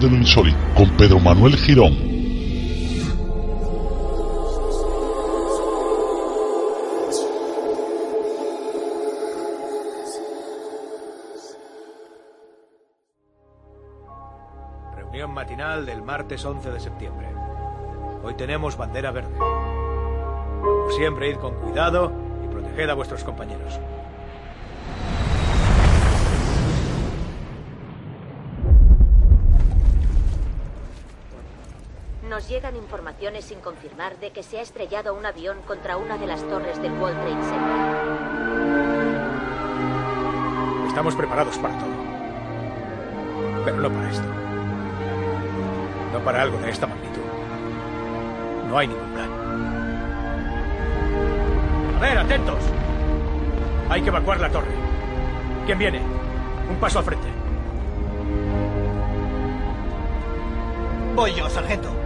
de lo insólito con Pedro Manuel Girón. Reunión matinal del martes 11 de septiembre. Hoy tenemos bandera verde. Como siempre, id con cuidado y proteged a vuestros compañeros. Nos llegan informaciones sin confirmar de que se ha estrellado un avión contra una de las torres del World Trade Center. Estamos preparados para todo. Pero no para esto. No para algo de esta magnitud. No hay ningún plan. A ver, atentos. Hay que evacuar la torre. ¿Quién viene? Un paso al frente. Voy yo, sargento.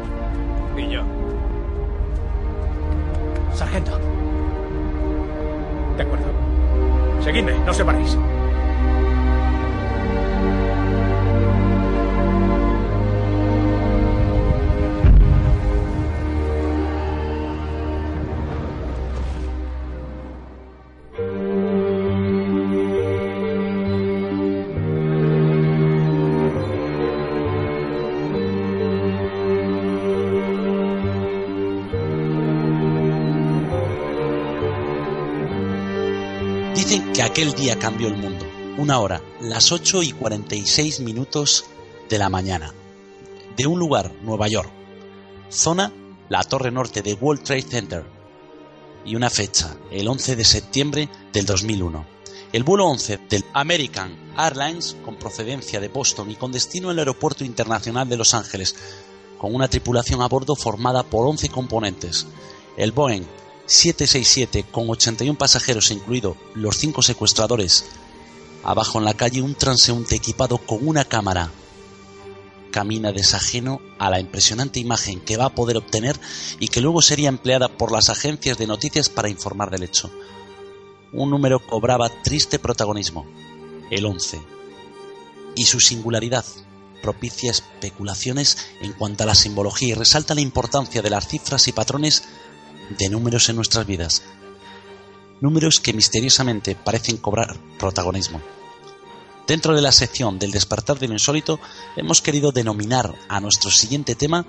Sargento. De acuerdo. Seguidme, no se paréis. Que aquel día cambió el mundo. Una hora, las 8 y 46 minutos de la mañana. De un lugar, Nueva York. Zona, la torre norte de World Trade Center. Y una fecha, el 11 de septiembre del 2001. El vuelo 11 del American Airlines, con procedencia de Boston y con destino al Aeropuerto Internacional de Los Ángeles, con una tripulación a bordo formada por 11 componentes. El Boeing 767 con 81 pasajeros, incluido los 5 secuestradores. Abajo en la calle un transeúnte equipado con una cámara. Camina desajeno a la impresionante imagen que va a poder obtener y que luego sería empleada por las agencias de noticias para informar del hecho. Un número cobraba triste protagonismo, el 11. Y su singularidad propicia especulaciones en cuanto a la simbología y resalta la importancia de las cifras y patrones de números en nuestras vidas. Números que misteriosamente parecen cobrar protagonismo. Dentro de la sección del despertar de lo insólito, hemos querido denominar a nuestro siguiente tema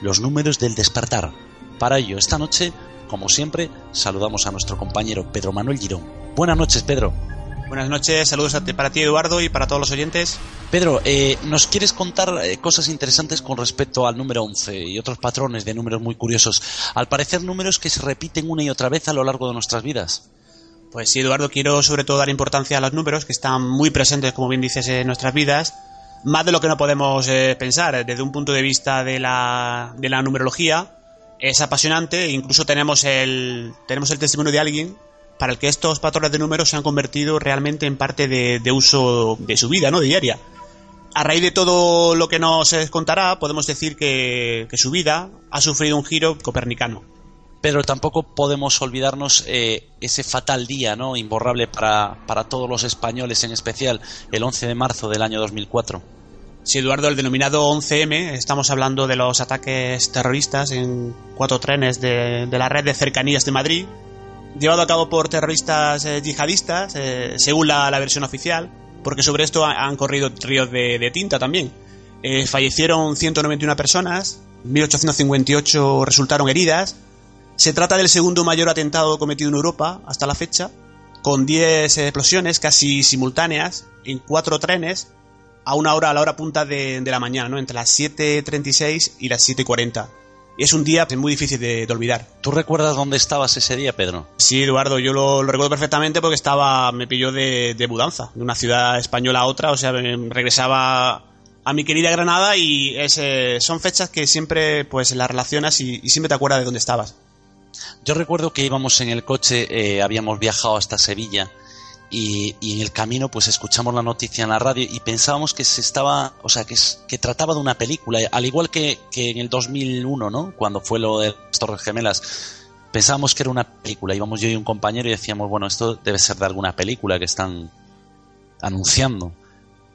los números del despertar. Para ello, esta noche, como siempre, saludamos a nuestro compañero Pedro Manuel Girón. Buenas noches, Pedro. Buenas noches, saludos a para ti Eduardo y para todos los oyentes. Pedro, eh, ¿nos quieres contar eh, cosas interesantes con respecto al número 11 y otros patrones de números muy curiosos? Al parecer, números que se repiten una y otra vez a lo largo de nuestras vidas. Pues sí, Eduardo, quiero sobre todo dar importancia a los números que están muy presentes, como bien dices, en nuestras vidas, más de lo que no podemos eh, pensar. Desde un punto de vista de la, de la numerología, es apasionante, incluso tenemos el, tenemos el testimonio de alguien para el que estos patrones de números se han convertido realmente en parte de, de uso de su vida, ¿no? Diaria. A raíz de todo lo que nos contará, podemos decir que, que su vida ha sufrido un giro copernicano. Pero tampoco podemos olvidarnos eh, ese fatal día, ¿no? Imborrable para, para todos los españoles, en especial el 11 de marzo del año 2004. Sí, Eduardo, el denominado 11M, estamos hablando de los ataques terroristas en cuatro trenes de, de la red de cercanías de Madrid, llevado a cabo por terroristas eh, yihadistas, eh, según la, versión oficial, porque sobre esto ha- han corrido ríos de, de tinta también. Eh, fallecieron 191 personas, 1858 resultaron heridas. Se trata del segundo mayor atentado cometido en Europa hasta la fecha, con 10 explosiones casi simultáneas en cuatro trenes a una hora, a la hora punta de, de la mañana, ¿no? Entre las 7.36 y las 7.40. Y es un día muy difícil de, de olvidar. ¿Tú recuerdas dónde estabas ese día, Pedro? Sí, Eduardo, yo lo, lo recuerdo perfectamente porque estaba, me pilló de, de mudanza, de una ciudad española a otra, o sea, me- regresaba a mi querida Granada y es, eh, son fechas que siempre pues las relacionas y, y siempre te acuerdas de dónde estabas. Yo recuerdo que íbamos en el coche, eh, habíamos viajado hasta Sevilla y, y en el camino pues escuchamos la noticia en la radio y pensábamos que se estaba, o sea, que, que trataba de una película, al igual que, que en el 2001, ¿no? Cuando fue lo de las Torres Gemelas. pensábamos que era una película. Íbamos yo y un compañero y decíamos, bueno, esto debe ser de alguna película que están anunciando.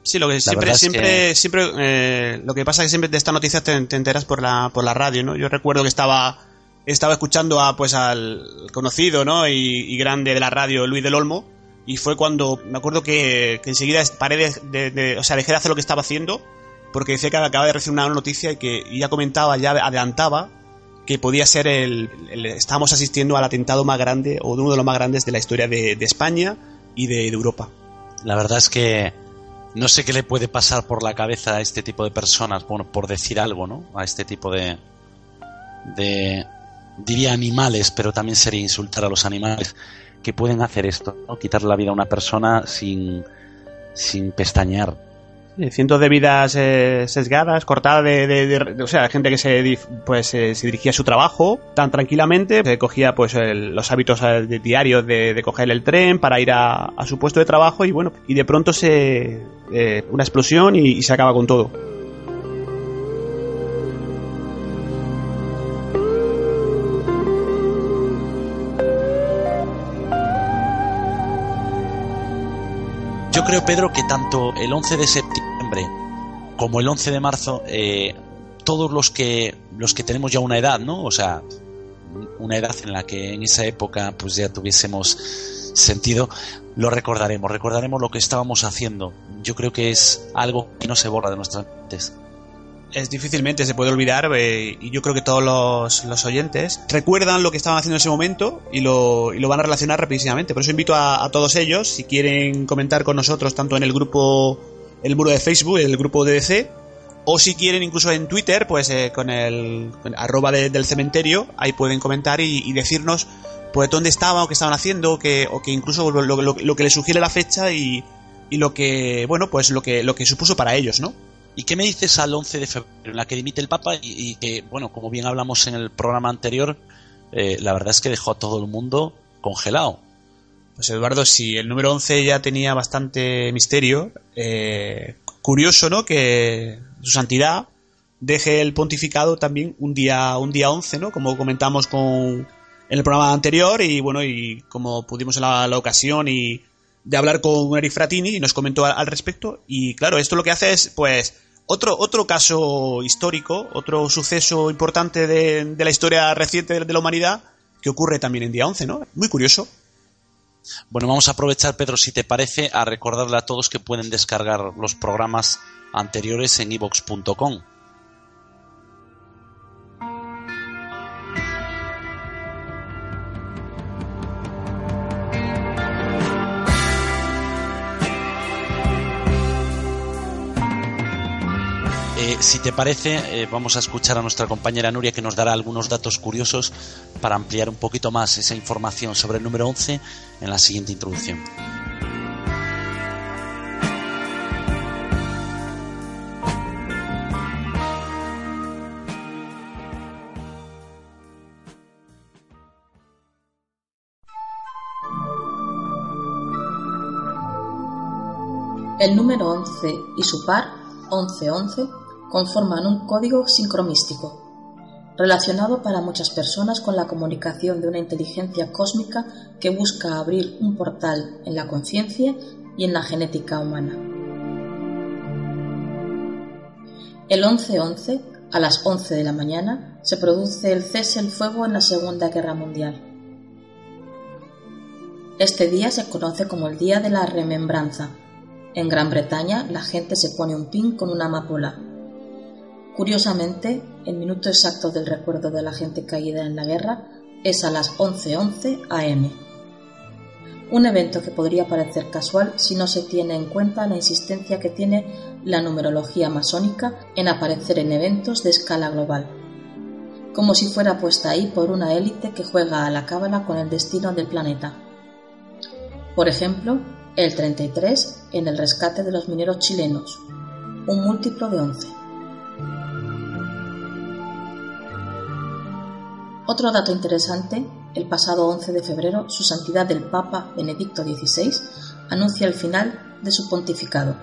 Sí, lo que siempre, siempre, siempre, eh, lo que pasa es que siempre de estas noticias te, enteras por la, por la radio, ¿no? Yo recuerdo que estaba, estaba escuchando a, pues, al conocido, ¿no? Y, grande de la radio, Luis del Olmo, y fue cuando, me acuerdo que, enseguida paré de, o sea, dejé de hacer lo que estaba haciendo, porque decía que acababa de recibir una noticia y que ya comentaba, ya adelantaba que podía ser el, estábamos asistiendo al atentado más grande o de uno de los más grandes de la historia de, España y de, Europa. La verdad es que no sé qué le puede pasar por la cabeza a este tipo de personas, bueno, por decir algo, ¿no? A este tipo de, de diría animales, pero también sería insultar a los animales que pueden hacer esto, ¿no? quitar la vida a una persona sin, sin pestañear. Cientos de vidas eh, sesgadas, cortadas de, O sea, gente que se, pues, se dirigía a su trabajo tan tranquilamente, se cogía pues los hábitos eh, diarios de, coger el tren para ir a, su puesto de trabajo y bueno, y de pronto se. Eh, una explosión y se acaba con todo. Creo, Pedro, que tanto el 11 de septiembre como el 11 de marzo, eh, todos los que, los que tenemos ya una edad, ¿no? O sea, una edad en la que en esa época pues ya tuviésemos sentido, lo recordaremos, recordaremos lo que estábamos haciendo. Yo creo que es algo que no se borra de nuestras mentes es difícilmente se puede olvidar eh, y yo creo que todos los, oyentes recuerdan lo que estaban haciendo en ese momento y lo, y lo van a relacionar rapidísimamente. Por eso invito a, todos ellos, si quieren comentar con nosotros tanto en el grupo, el muro de Facebook, el grupo de DC, o si quieren incluso en Twitter, pues eh, con el arroba del cementerio, ahí pueden comentar y, decirnos pues dónde estaban o qué estaban haciendo, o que, o que incluso lo, lo, que les sugiere la fecha y, y lo que, bueno, pues lo que, lo que supuso para ellos, ¿no? ¿Y qué me dices al 11 de febrero, en la que dimite el Papa y, que, bueno, como bien hablamos en el programa anterior, eh, la verdad es que dejó a todo el mundo congelado? Pues Eduardo, si el número 11 ya tenía bastante misterio, eh, curioso, ¿no? Que su santidad deje el pontificado también un día, un día 11, ¿no? Como comentamos con, en el programa anterior y bueno, y como pudimos en la, ocasión y de hablar con Eric Fratini y nos comentó al, respecto. Y claro, esto lo que hace es, pues, otro, otro caso histórico, otro suceso importante de, la historia reciente de, la humanidad que ocurre también en día 11, ¿no? Muy curioso. Bueno, vamos a aprovechar, Pedro, si te parece, a recordarle a todos que pueden descargar los programas anteriores en evox.com. si te parece, eh, vamos a escuchar a nuestra compañera Nuria que nos dará algunos datos curiosos para ampliar un poquito más esa información sobre el número 11 en la siguiente introducción. El número 11 y su par, 1111, conforman un código sincromístico, relacionado para muchas personas con la comunicación de una inteligencia cósmica que busca abrir un portal en la conciencia y en la genética humana. El 11-11, a las 11 de la mañana, se produce el cese el fuego en la Segunda Guerra Mundial. Este día se conoce como el Día de la Remembranza. En Gran Bretaña la gente se pone un pin con una amapola, Curiosamente, el minuto exacto del recuerdo de la gente caída en la guerra es a las 11:11 am. Un evento que podría parecer casual si no se tiene en cuenta la insistencia que tiene la numerología masónica en aparecer en eventos de escala global, como si fuera puesta ahí por una élite que juega a la cábala con el destino del planeta. Por ejemplo, el 33 en el rescate de los mineros chilenos, un múltiplo de 11. Otro dato interesante, el pasado 11 de febrero, su santidad el Papa Benedicto XVI anuncia el final de su pontificado.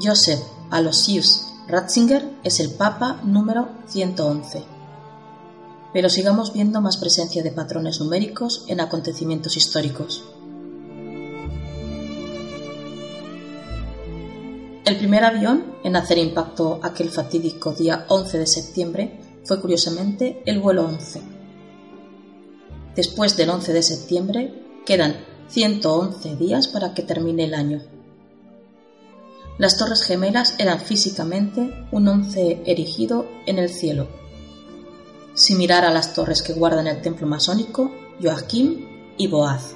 Joseph Aloysius Ratzinger es el Papa número 111. pero sigamos viendo más presencia de patrones numéricos en acontecimientos históricos. El primer avión en hacer impacto aquel fatídico día 11 de septiembre fue curiosamente el vuelo 11. Después del 11 de septiembre quedan 111 días para que termine el año. Las Torres Gemelas eran físicamente un once erigido en el cielo. Si a las torres que guardan el templo masónico, Joaquín y Boaz.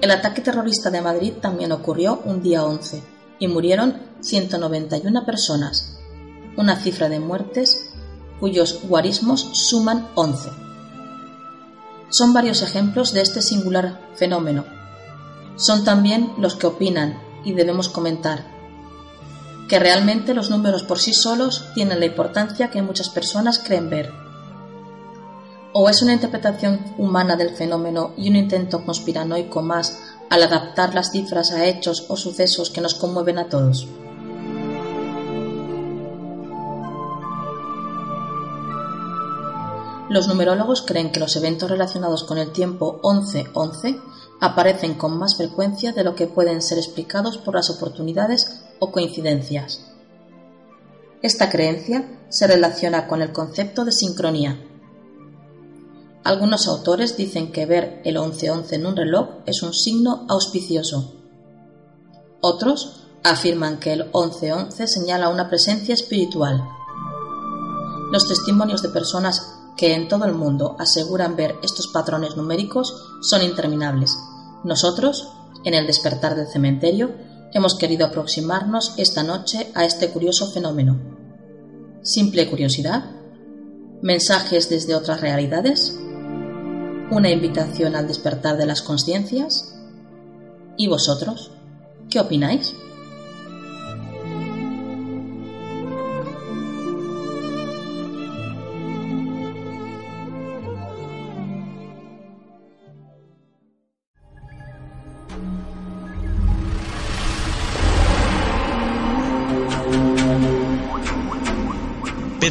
El ataque terrorista de Madrid también ocurrió un día 11 y murieron 191 personas, una cifra de muertes cuyos guarismos suman 11. Son varios ejemplos de este singular fenómeno. Son también los que opinan, y debemos comentar, que realmente los números por sí solos tienen la importancia que muchas personas creen ver ¿O es una interpretación humana del fenómeno y un intento conspiranoico más al adaptar las cifras a hechos o sucesos que nos conmueven a todos? Los numerólogos creen que los eventos relacionados con el tiempo 11-11 aparecen con más frecuencia de lo que pueden ser explicados por las oportunidades o coincidencias. Esta creencia se relaciona con el concepto de sincronía, algunos autores dicen que ver el 1111 en un reloj es un signo auspicioso. Otros afirman que el 1111 señala una presencia espiritual. Los testimonios de personas que en todo el mundo aseguran ver estos patrones numéricos son interminables. Nosotros, en el despertar del cementerio, hemos querido aproximarnos esta noche a este curioso fenómeno. ¿Simple curiosidad? ¿Mensajes desde otras realidades? una invitación al despertar de las conciencias. ¿Y vosotros? ¿Qué opináis?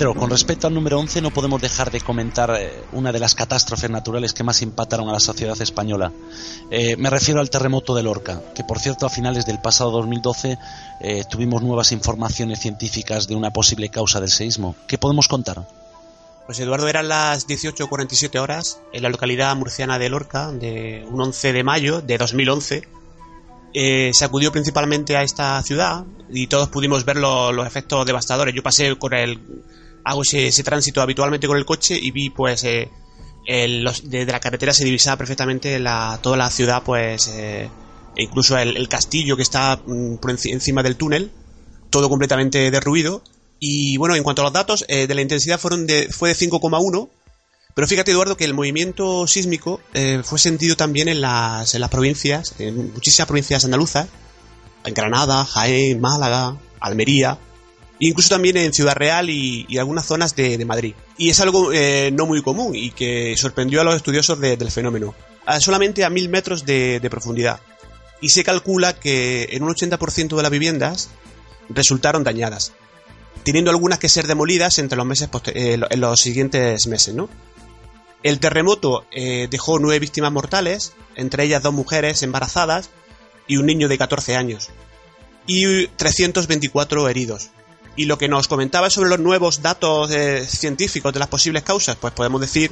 Pedro, con respecto al número 11 no podemos dejar de comentar eh, una de las catástrofes naturales que más impactaron a la sociedad española. Eh, me refiero al terremoto de Lorca, que por cierto a finales del pasado 2012 eh, tuvimos nuevas informaciones científicas de una posible causa del seísmo. ¿Qué podemos contar? Pues Eduardo, eran las 18.47 horas en la localidad murciana de Lorca, de un 11 de mayo de 2011. se acudió principalmente a esta ciudad y todos pudimos ver los efectos devastadores. Yo pasé con el hago ese, tránsito habitualmente con el coche y vi pues eh, desde la carretera se divisaba perfectamente toda la ciudad pues eh, e incluso el, castillo que está mm, por encima del túnel todo completamente derruido. Y bueno en cuanto a los datos eh, de la intensidad fueron de, fue de 5,1 pero fíjate Eduardo que el movimiento sísmico fue sentido también en las, en las provincias en muchísimas provincias andaluzas en Granada, Jaén, Málaga, Almería incluso también en Ciudad Real y, algunas zonas de, Madrid. Y es algo eh, no muy común y que sorprendió a los estudiosos del fenómeno, solamente a mil metros de, profundidad. Y se calcula que en un 80% de las viviendas resultaron dañadas, teniendo algunas que ser demolidas entre los meses eh, en los siguientes meses. El terremoto eh, dejó nueve víctimas mortales, entre ellas dos mujeres embarazadas y un niño de 14 años, y 324 heridos. Y lo que nos comentaba sobre los nuevos datos eh, científicos de las posibles causas, pues podemos decir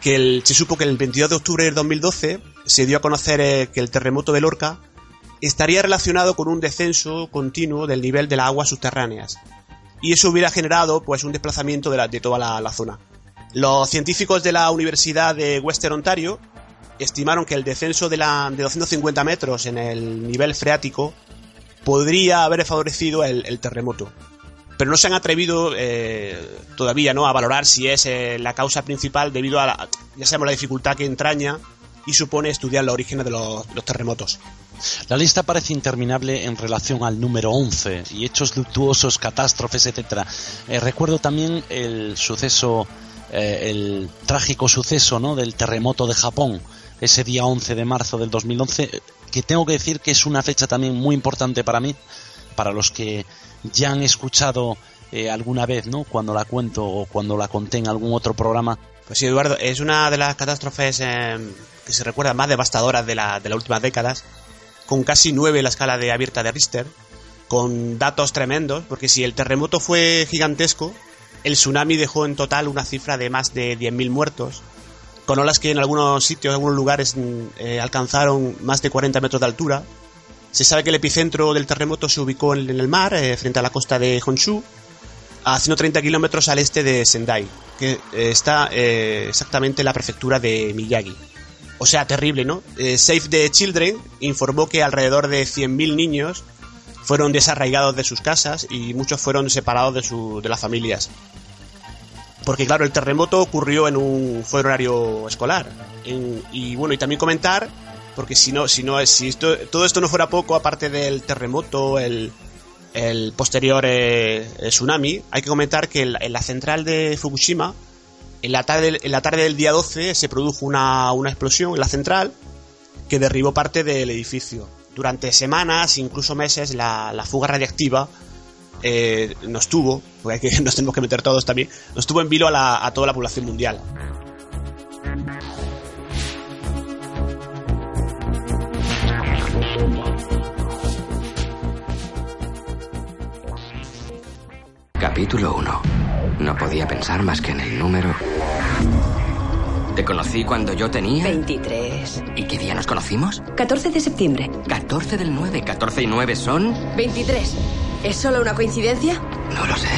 que se supo que el 22 de octubre del 2012 se dio a conocer eh, que el terremoto de Lorca estaría relacionado con un descenso continuo del nivel de las aguas subterráneas. Y eso hubiera generado pues un desplazamiento de, toda la, zona. Los científicos de la Universidad de Western Ontario estimaron que el descenso de, la, de 250 metros en el nivel freático podría haber favorecido el terremoto pero no se han atrevido eh, todavía ¿no? a valorar si es eh, la causa principal debido a, la, ya sabemos, la dificultad que entraña y supone estudiar los orígenes de los, terremotos. La lista parece interminable en relación al número 11 y hechos luctuosos, catástrofes, etc. Eh, recuerdo también el suceso, el trágico suceso ¿no? del terremoto de Japón, ese día 11 de marzo del 2011, que tengo que decir que es una fecha también muy importante para mí, para los que ya han escuchado eh, alguna vez, ¿no? Cuando la cuento o cuando la conté en algún otro programa. Pues sí, Eduardo, es una de las catástrofes eh, que se recuerda más devastadoras de, la, de las últimas décadas, con casi 9 en la escala de abierta de Richter, con datos tremendos, porque si el terremoto fue gigantesco, el tsunami dejó en total una cifra de más de 10.000 muertos, con olas que en algunos sitios, en algunos lugares eh, alcanzaron más de 40 metros de altura. Se sabe que el epicentro del terremoto se ubicó en, el mar, eh, frente a la costa de Honshu, a 130 kilómetros al este de Sendai, que eh, está exactamente en la prefectura de Miyagi. O sea, terrible, ¿no? Save the Children informó que alrededor de 100.000 niños fueron desarraigados de sus casas y muchos fueron separados de, su, de las familias. Porque claro, el terremoto ocurrió en un fue horario escolar. y bueno, y también comentar, porque si no, si no, si esto, todo esto no fuera poco, aparte del terremoto, el, posterior eh, tsunami, hay que comentar que en la, central de Fukushima, en la, tarde, en la tarde del día 12 se produjo una, una explosión en la central que derribó parte del edificio durante semanas, incluso meses, la, fuga radiactiva eh, nos tuvo, porque nos tenemos que meter todos también, nos tuvo en vilo a, toda la población mundial. Capítulo 1. No podía pensar más que en el número te conocí cuando yo tenía... 23. ¿Y qué día nos conocimos? 14 de septiembre. 14 del 9. 14 y 9 son... 23. ¿Es solo una coincidencia? No lo sé.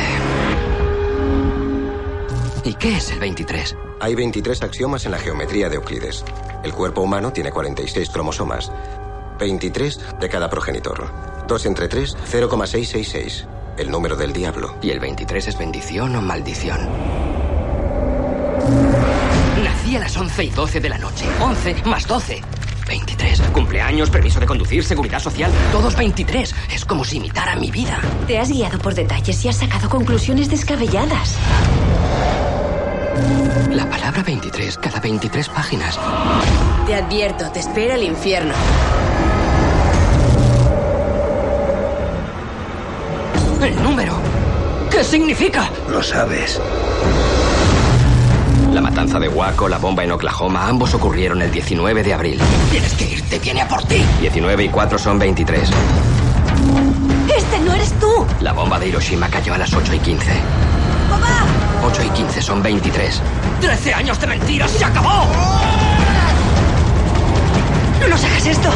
¿Y qué es el 23? Hay 23 axiomas en la geometría de Euclides. El cuerpo humano tiene 46 cromosomas. 23 de cada progenitor. 2 entre 3, 0,666. El número del diablo. ¿Y el 23 es bendición o maldición? a las 11 y 12 de la noche. 11 más 12. 23. Cumpleaños, permiso de conducir, seguridad social, todos 23. Es como si imitara mi vida. Te has guiado por detalles y has sacado conclusiones descabelladas. La palabra 23 cada 23 páginas. Te advierto, te espera el infierno. El número. ¿Qué significa? Lo sabes. La matanza de Waco, la bomba en Oklahoma, ambos ocurrieron el 19 de abril. Tienes que irte, viene a por ti. 19 y 4 son 23. Este no eres tú. La bomba de Hiroshima cayó a las 8 y 15. ¡Papá! 8 y 15 son 23. ¡13 años de mentiras! ¡Se acabó! ¡No nos hagas esto!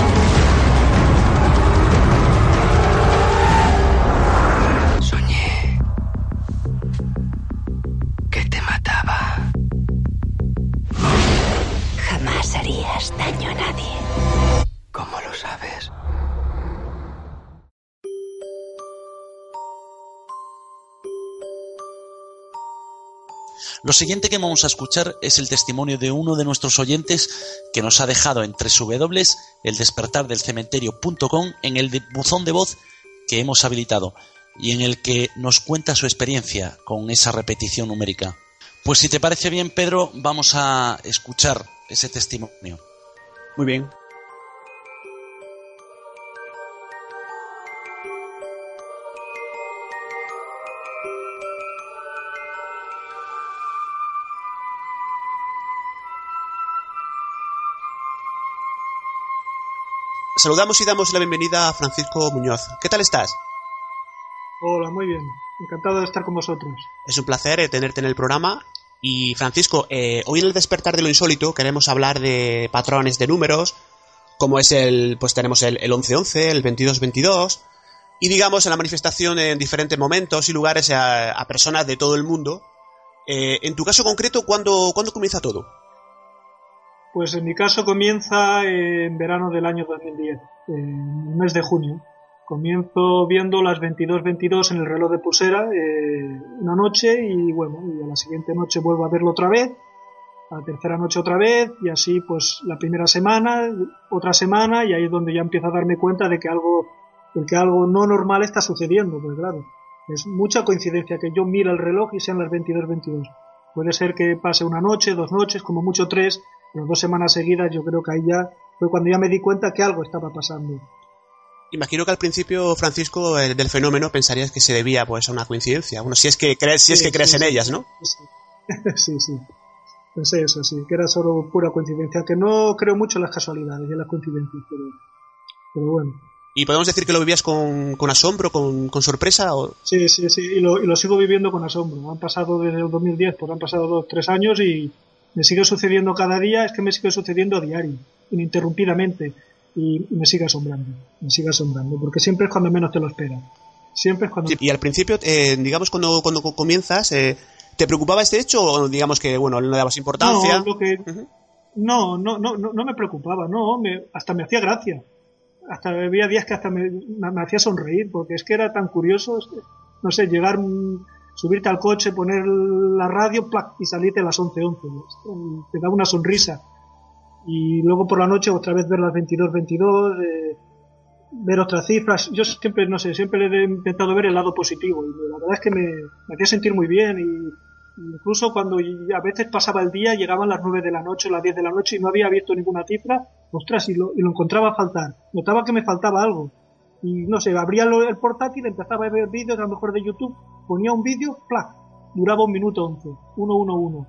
Lo siguiente que vamos a escuchar es el testimonio de uno de nuestros oyentes que nos ha dejado en www.eldespertardelcementerio.com en el buzón de voz que hemos habilitado y en el que nos cuenta su experiencia con esa repetición numérica. Pues si te parece bien, Pedro, vamos a escuchar ese testimonio. Muy bien. Saludamos y damos la bienvenida a Francisco Muñoz. ¿Qué tal estás? Hola, muy bien. Encantado de estar con vosotros. Es un placer eh, tenerte en el programa y Francisco, eh, hoy en el despertar de lo insólito queremos hablar de patrones de números, como es el, pues tenemos el, el 1111, el 2222, y digamos en la manifestación en diferentes momentos y lugares a, personas de todo el mundo. Eh, en tu caso concreto, ¿cuándo, ¿cuándo comienza todo? Pues en mi caso comienza en verano del año 2010, en el mes de junio. Comienzo viendo las 22.22 en el reloj de pulsera eh, una noche y bueno, y a la siguiente noche vuelvo a verlo otra vez, a la tercera noche otra vez y así pues la primera semana, otra semana y ahí es donde ya empiezo a darme cuenta de que algo, de que algo no normal está sucediendo, pues claro, es mucha coincidencia que yo mire el reloj y sean las 22.22. Puede ser que pase una noche, dos noches, como mucho tres, pero dos semanas seguidas yo creo que ahí ya fue cuando ya me di cuenta que algo estaba pasando. Imagino que al principio, Francisco, el del fenómeno pensarías que se debía pues a una coincidencia. Bueno, si es que crees, si es que crees en ellas, ¿no? Sí, sí. Pensé eso, sí, que era solo pura coincidencia. Que no creo mucho en las casualidades y en las coincidencias, pero, pero bueno. ¿Y podemos decir que lo vivías con, con asombro, con, con sorpresa? O... Sí, sí, sí, y lo, y lo sigo viviendo con asombro. Han pasado desde el 2010, pues han pasado dos, tres años y me sigue sucediendo cada día, es que me sigue sucediendo a diario, ininterrumpidamente, y me sigue asombrando, me sigue asombrando, porque siempre es cuando menos te lo esperas. Siempre es cuando... Sí, y al principio, eh, digamos, cuando, cuando comienzas, eh, ¿te preocupaba este hecho o digamos que, bueno, no le dabas importancia? No, lo que... no, no, no, no, no me preocupaba, no, me, hasta me hacía gracia hasta había días que hasta me, me, hacía sonreír, porque es que era tan curioso, es que, no sé, llegar, subirte al coche, poner la radio y salirte a las 11.11. Te da una sonrisa. Y luego por la noche otra vez ver las 22.22, eh, ver otras cifras. Yo siempre, no sé, siempre he intentado ver el lado positivo y la verdad es que me, me hacía sentir muy bien y incluso cuando a veces pasaba el día, llegaban las 9 de la noche las 10 de la noche y no había visto ninguna cifra, ostras, y lo, y lo encontraba a faltar. Notaba que me faltaba algo. Y no sé, abría el portátil, empezaba a ver vídeos, a lo mejor de YouTube, ponía un vídeo, ¡plac! Duraba un minuto 11, 111.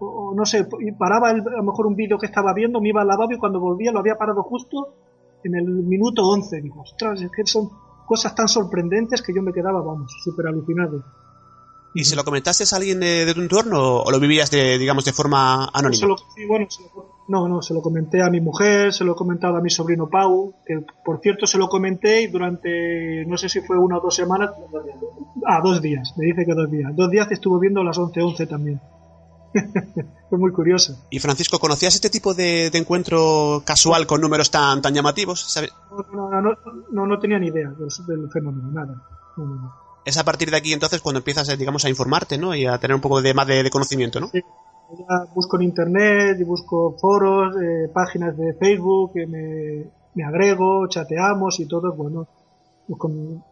O, o no sé, y paraba el, a lo mejor un vídeo que estaba viendo, me iba al lavabo y cuando volvía lo había parado justo en el minuto 11. Digo, ostras, es que son cosas tan sorprendentes que yo me quedaba, vamos, súper alucinado. ¿Y se lo comentaste a alguien de, de tu entorno o lo vivías, de, digamos, de forma anónima? Se lo, sí, bueno, se lo, no, no, se lo comenté a mi mujer, se lo he comentado a mi sobrino Pau, que por cierto se lo comenté y durante, no sé si fue una o dos semanas, ah, dos días, me dice que dos días. Dos días estuvo viendo las 11.11 también. fue muy curioso. ¿Y Francisco, conocías este tipo de, de encuentro casual con números tan, tan llamativos? ¿Sabes? No, no, no, no, no tenía ni idea del, del fenómeno, nada. No, es a partir de aquí entonces cuando empiezas, digamos, a informarte, ¿no? Y a tener un poco de más de, de conocimiento, ¿no? Sí. Ya busco en internet y busco foros, eh, páginas de Facebook, que me, me, agrego, chateamos y todo, bueno, pues con,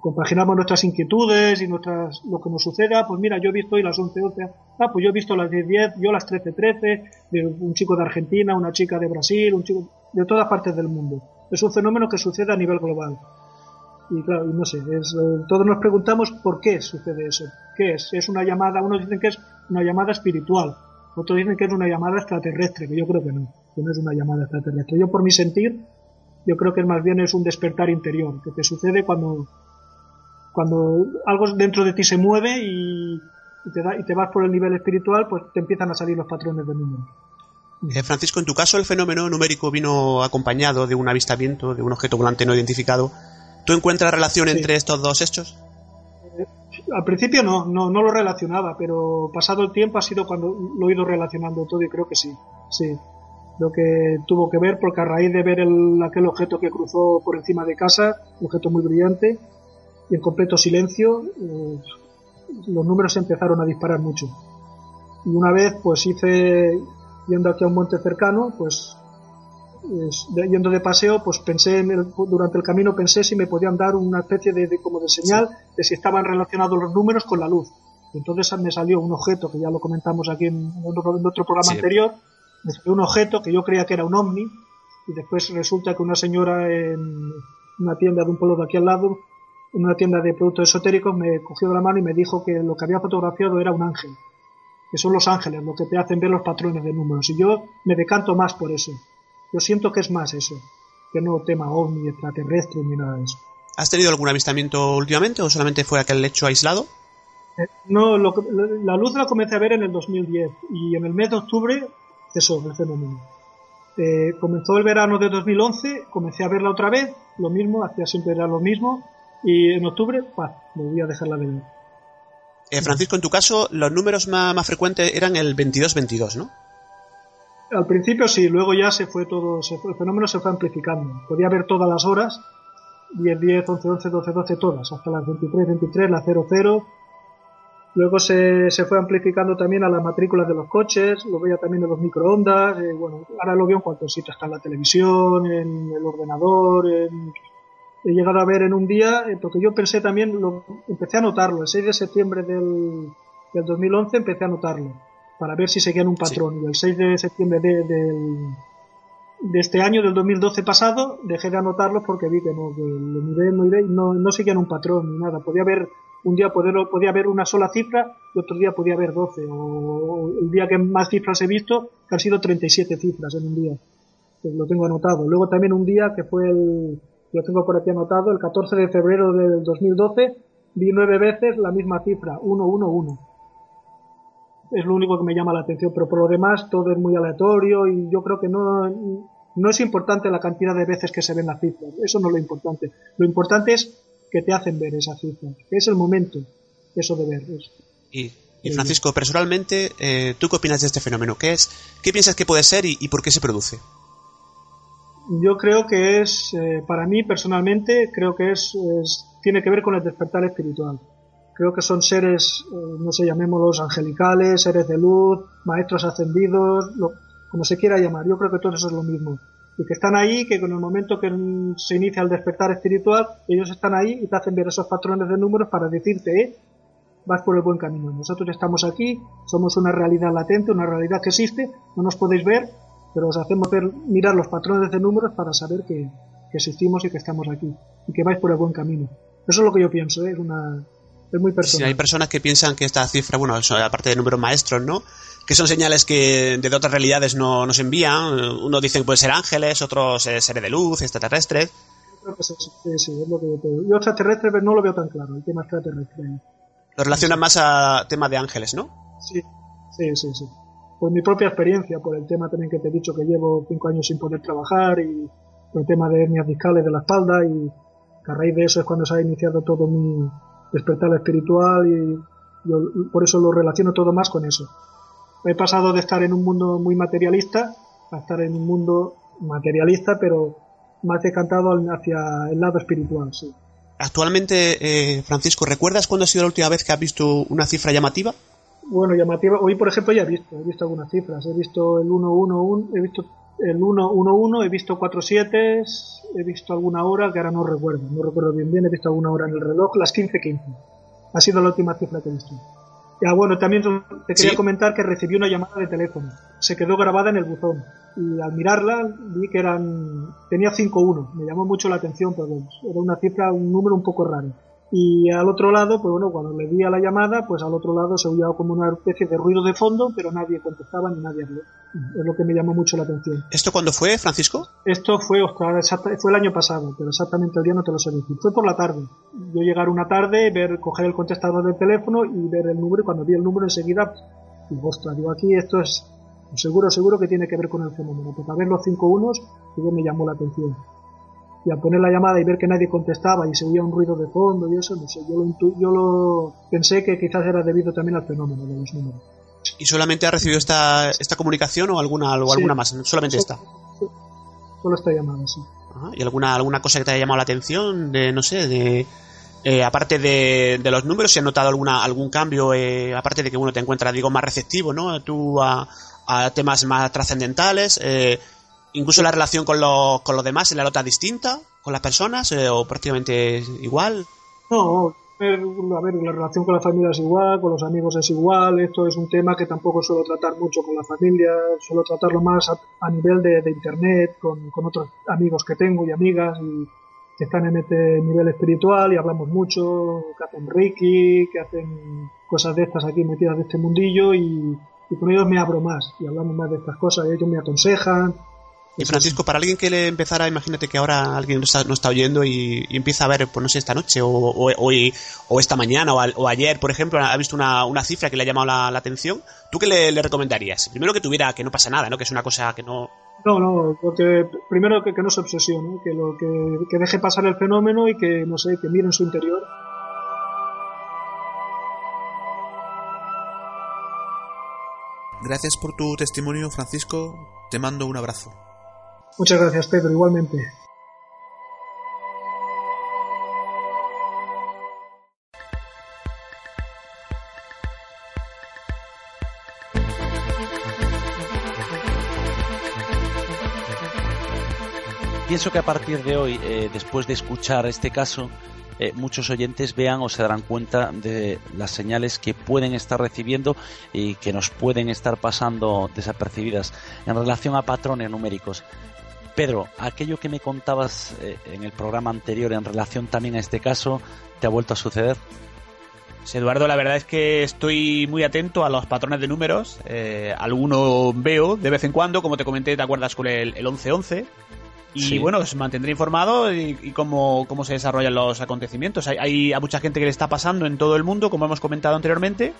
compaginamos nuestras inquietudes y nuestras lo que nos suceda, pues mira, yo he visto hoy las 11.11, ah, pues yo he visto las 10.10, yo las 13.13, de un chico de Argentina, una chica de Brasil, un chico de todas partes del mundo. Es un fenómeno que sucede a nivel global y claro, no sé, es, todos nos preguntamos por qué sucede eso. ¿Qué es? Es una llamada, unos dicen que es una llamada espiritual, otros dicen que es una llamada extraterrestre, que yo creo que no, que no es una llamada extraterrestre. Yo por mi sentir, yo creo que más bien es un despertar interior, que te sucede cuando, cuando algo dentro de ti se mueve y, y te, da, y te vas por el nivel espiritual, pues te empiezan a salir los patrones de números. Eh, Francisco, en tu caso el fenómeno numérico vino acompañado de un avistamiento de un objeto volante no identificado ¿Tú encuentras relación sí. entre estos dos hechos? Al principio no, no, no, lo relacionaba, pero pasado el tiempo ha sido cuando lo he ido relacionando todo y creo que sí, sí. Lo que tuvo que ver porque a raíz de ver el, aquel objeto que cruzó por encima de casa, objeto muy brillante y en completo silencio, eh, los números empezaron a disparar mucho. Y una vez pues hice, yendo aquí a un monte cercano, pues, yendo de paseo, pues pensé en el, durante el camino pensé si me podían dar una especie de, de como de señal sí. de si estaban relacionados los números con la luz. Y entonces me salió un objeto que ya lo comentamos aquí en otro, en otro programa sí. anterior, me salió un objeto que yo creía que era un ovni y después resulta que una señora en una tienda de un pueblo de aquí al lado, en una tienda de productos esotéricos, me cogió de la mano y me dijo que lo que había fotografiado era un ángel, que son los ángeles lo que te hacen ver los patrones de números y yo me decanto más por eso. Yo siento que es más eso, que no tema ovni, extraterrestre ni nada de eso. ¿Has tenido algún avistamiento últimamente o solamente fue aquel hecho aislado? Eh, no, lo, la luz la comencé a ver en el 2010 y en el mes de octubre eso, el fenómeno. Eh, comenzó el verano de 2011, comencé a verla otra vez, lo mismo, hacía siempre era lo mismo y en octubre, pa, volví a dejarla de ver. Eh, Francisco, en tu caso, los números más, más frecuentes eran el 22-22, ¿no? Al principio sí, luego ya se fue todo, se fue, el fenómeno se fue amplificando. Podía ver todas las horas, 10, 10, 11, 11, 12, 12, todas, hasta las 23, 23, la 00. Luego se, se fue amplificando también a las matrículas de los coches, lo veía también en los microondas, eh, bueno, ahora lo veo en cuantos sitios, está en la televisión, en el ordenador, en, he llegado a ver en un día, eh, porque yo pensé también, lo, empecé a notarlo, el 6 de septiembre del, del 2011 empecé a notarlo para ver si seguían un patrón. Sí. Y el 6 de septiembre de, de, de este año, del 2012 pasado, dejé de anotarlos porque vi que no, que lo miré, no, miré, no, no seguían un patrón ni nada. Podía haber, un día poder, podía haber una sola cifra y otro día podía haber 12. O el día que más cifras he visto, que han sido 37 cifras en un día. Pues lo tengo anotado. Luego también un día que fue el, lo tengo por aquí anotado, el 14 de febrero del 2012, vi nueve veces la misma cifra, 111. Es lo único que me llama la atención, pero por lo demás todo es muy aleatorio y yo creo que no, no es importante la cantidad de veces que se ven las cifras, eso no es lo importante. Lo importante es que te hacen ver esas cifras, que es el momento, eso de ver. Y, y Francisco, personalmente, eh, ¿tú qué opinas de este fenómeno? ¿Qué es? ¿Qué piensas que puede ser y, y por qué se produce? Yo creo que es, eh, para mí personalmente, creo que es, es, tiene que ver con el despertar espiritual. Creo que son seres, eh, no sé, llamémoslos angelicales, seres de luz, maestros ascendidos, lo, como se quiera llamar. Yo creo que todo eso es lo mismo. Y que están ahí, que con el momento que se inicia el despertar espiritual, ellos están ahí y te hacen ver esos patrones de números para decirte, eh, vas por el buen camino. Nosotros estamos aquí, somos una realidad latente, una realidad que existe, no nos podéis ver, pero os hacemos ver, mirar los patrones de números para saber que, existimos y que estamos aquí y que vais por el buen camino. Eso es lo que yo pienso, ¿eh? es una es muy personal. Sí, hay personas que piensan que esta cifra, bueno, aparte de números maestros, ¿no? Que son señales que de otras realidades no nos envían. Unos dicen que pueden ser ángeles, otros eh, seres de luz, extraterrestres. Yo creo que sí, sí, es lo que yo creo. Yo extraterrestre no lo veo tan claro, el tema extraterrestre. Lo relacionan más a tema de ángeles, ¿no? Sí, sí, sí, sí por mi propia experiencia, por el tema también que te he dicho que llevo cinco años sin poder trabajar y por el tema de hernias discales de la espalda y a raíz de eso es cuando se ha iniciado todo mi despertar espiritual y yo por eso lo relaciono todo más con eso. He pasado de estar en un mundo muy materialista a estar en un mundo materialista pero más decantado hacia el lado espiritual, sí. Actualmente, eh, Francisco, ¿recuerdas cuándo ha sido la última vez que has visto una cifra llamativa? bueno, llamativa. Hoy, por ejemplo, ya he visto, he visto algunas cifras. He visto el 111, he visto el 111, he visto 47, he visto alguna hora que ahora no recuerdo, no recuerdo bien bien, he visto alguna hora en el reloj, las 15.15. Ha sido la última cifra que he visto. Ya, bueno, también te quería ¿Sí? comentar que recibí una llamada de teléfono. Se quedó grabada en el buzón. Y al mirarla vi que eran. tenía 5-1. Me llamó mucho la atención porque era una cifra, un número un poco raro. Y al otro lado, pues bueno, cuando le di a la llamada, pues al otro lado se oía como una especie de ruido de fondo, pero nadie contestaba ni nadie habló. Es lo que me llamó mucho la atención. ¿Esto cuándo fue, Francisco? Esto fue, Oscar, fue el año pasado, pero exactamente el día no te lo sé decir. Fue por la tarde. Yo llegar una tarde, ver, coger el contestador del teléfono y ver el número, y cuando vi el número enseguida, digo, ostras, digo, aquí esto es seguro, seguro que tiene que ver con el fenómeno, porque a ver los cinco unos, digo, me llamó la atención y al poner la llamada y ver que nadie contestaba y se oía un ruido de fondo y eso, no sé, yo lo, yo lo pensé que quizás era debido también al fenómeno de los números. ¿Y solamente ha recibido esta, esta comunicación o alguna, o alguna más? Solamente esta. Sí, solo esta llamada, sí. Ajá. ¿Y alguna, alguna cosa que te haya llamado la atención? De, no sé, de... Eh, aparte de, de, los números, ¿se ha notado alguna, algún cambio? Eh, aparte de que uno te encuentra, digo, más receptivo, ¿no? Tú a, a temas más trascendentales. Eh, incluso la relación con, los, con los demás, ¿en la nota distinta con las personas eh, o prácticamente igual? No, a ver, la relación con la familia es igual, con los amigos es igual, esto es un tema que tampoco suelo tratar mucho con la familia, suelo tratarlo más a, a nivel de, de internet, con, con, otros amigos que tengo y amigas y que están en este nivel espiritual y hablamos mucho, que hacen Reiki, que hacen cosas de estas aquí metidas de este mundillo y, con ellos me abro más y hablamos más de estas cosas, y ellos me aconsejan, y Francisco, para alguien que le empezara, imagínate que ahora alguien nos está, nos está oyendo y, y, empieza a ver, pues no sé, esta noche o, o, o, o esta mañana o, a, o, ayer, por ejemplo, ha visto una, una, cifra que le ha llamado la, la atención, ¿tú qué le, le, recomendarías? Primero que tuviera, que no pasa nada, ¿no? Que es una cosa que no... No, no, porque primero que, que no se obsesione, que, lo, que, que deje pasar el fenómeno y que, no sé, que mire en su interior. Gracias por tu testimonio, Francisco. Te mando un abrazo. Muchas gracias, Pedro, igualmente. Pienso que a partir de hoy, eh, después de escuchar este caso, eh, muchos oyentes vean o se darán cuenta de las señales que pueden estar recibiendo y que nos pueden estar pasando desapercibidas en relación a patrones numéricos Pedro, aquello que me contabas eh, en el programa anterior en relación también a este caso, ¿te ha vuelto a suceder? Sí, Eduardo, la verdad es que estoy muy atento a los patrones de números. Eh, alguno veo de vez en cuando, como te comenté, ¿te acuerdas con el, el 1111? Y Sí. bueno, os mantendré informado y, y cómo, cómo se desarrollan los acontecimientos. Hay, hay a mucha gente que le está pasando en todo el mundo, como hemos comentado anteriormente.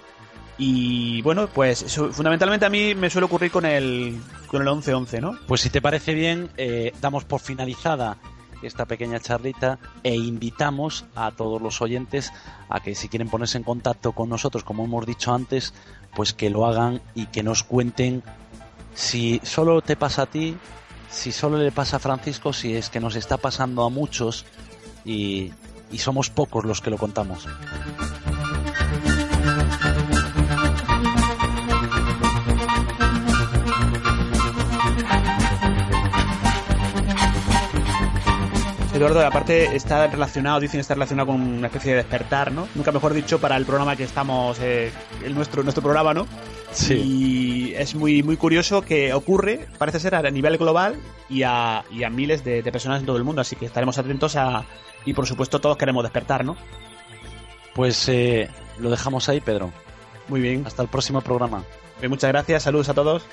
Y bueno, pues fundamentalmente a mí me suele ocurrir con el, con el 1111, ¿no? Pues si te parece bien, eh, damos por finalizada esta pequeña charlita e invitamos a todos los oyentes a que si quieren ponerse en contacto con nosotros, como hemos dicho antes, pues que lo hagan y que nos cuenten si solo te pasa a ti, si solo le pasa a Francisco, si es que nos está pasando a muchos y, y somos pocos los que lo contamos. Eduardo, aparte está relacionado, dicen está relacionado con una especie de despertar, ¿no? Nunca mejor dicho para el programa que estamos, eh, el nuestro, nuestro programa, ¿no? Sí. Y es muy, muy curioso que ocurre, parece ser a nivel global y a, y a miles de, de personas en todo el mundo, así que estaremos atentos a... Y por supuesto todos queremos despertar, ¿no? Pues eh, lo dejamos ahí, Pedro. Muy bien. Hasta el próximo programa. Muchas gracias, saludos a todos.